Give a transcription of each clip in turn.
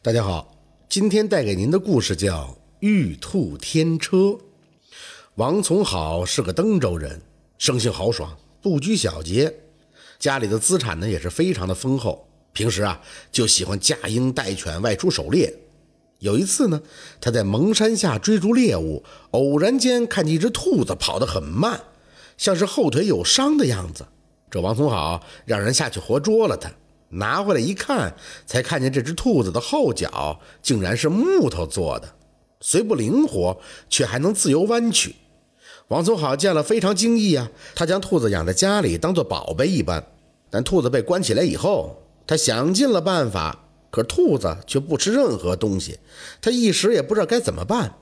大家好，今天带给您的故事叫《玉兔天车》。王从好是个登州人，生性豪爽，不拘小节，家里的资产呢也是非常的丰厚。平时啊就喜欢驾鹰带犬外出狩猎。有一次呢，他在蒙山下追逐猎物，偶然间看见一只兔子跑得很慢，像是后腿有伤的样子。这王从好让人下去活捉了它。拿回来一看，才看见这只兔子的后脚竟然是木头做的，虽不灵活，却还能自由弯曲。王从好见了非常惊异啊！他将兔子养在家里，当做宝贝一般。但兔子被关起来以后，他想尽了办法，可兔子却不吃任何东西，他一时也不知道该怎么办。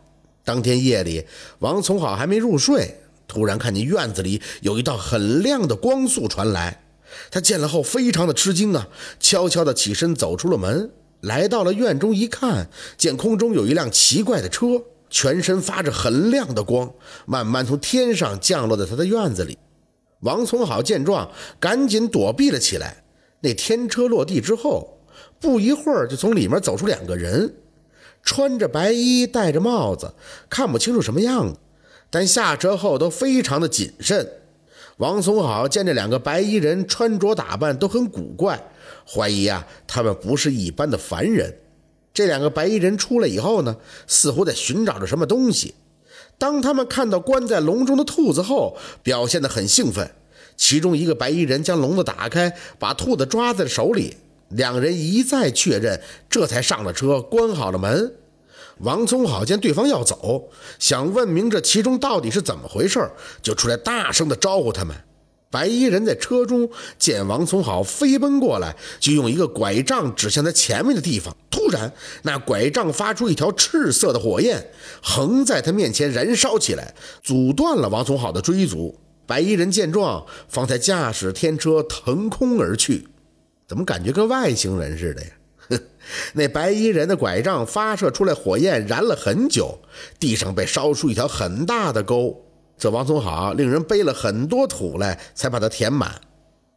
当天夜里，王从好还没入睡，突然看见院子里有一道很亮的光束传来。他见了后非常的吃惊啊，悄悄地起身走出了门，来到了院中一看，见空中有一辆奇怪的车，全身发着很亮的光，慢慢从天上降落在他的院子里。王从好见状，赶紧躲避了起来。那天车落地之后，不一会儿就从里面走出两个人，穿着白衣，戴着帽子，看不清楚什么样子，但下车后都非常的谨慎。王松好见这两个白衣人穿着打扮都很古怪，怀疑啊，他们不是一般的凡人。这两个白衣人出来以后呢，似乎在寻找着什么东西。当他们看到关在笼中的兔子后，表现得很兴奋。其中一个白衣人将笼子打开，把兔子抓在手里。两人一再确认，这才上了车，关好了门。王从好见对方要走，想问明这其中到底是怎么回事，就出来大声的招呼他们。白衣人在车中见王从好飞奔过来，就用一个拐杖指向他前面的地方。突然，那拐杖发出一条赤色的火焰，横在他面前燃烧起来，阻断了王从好的追逐。白衣人见状，方才驾驶天车腾空而去。怎么感觉跟外星人似的呀？那白衣人的拐杖发射出来火焰，燃了很久，地上被烧出一条很大的沟。这王从好令人背了很多土来，才把它填满。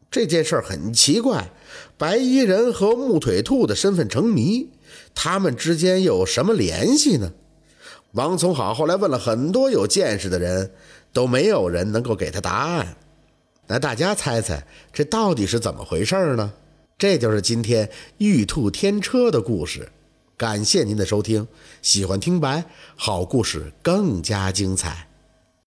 这件事很奇怪，白衣人和木腿兔的身份成谜，他们之间有什么联系呢？王从好后来问了很多有见识的人，都没有人能够给他答案。那大家猜猜，这到底是怎么回事呢？这就是今天玉兔天车的故事，感谢您的收听，喜欢听白好故事更加精彩。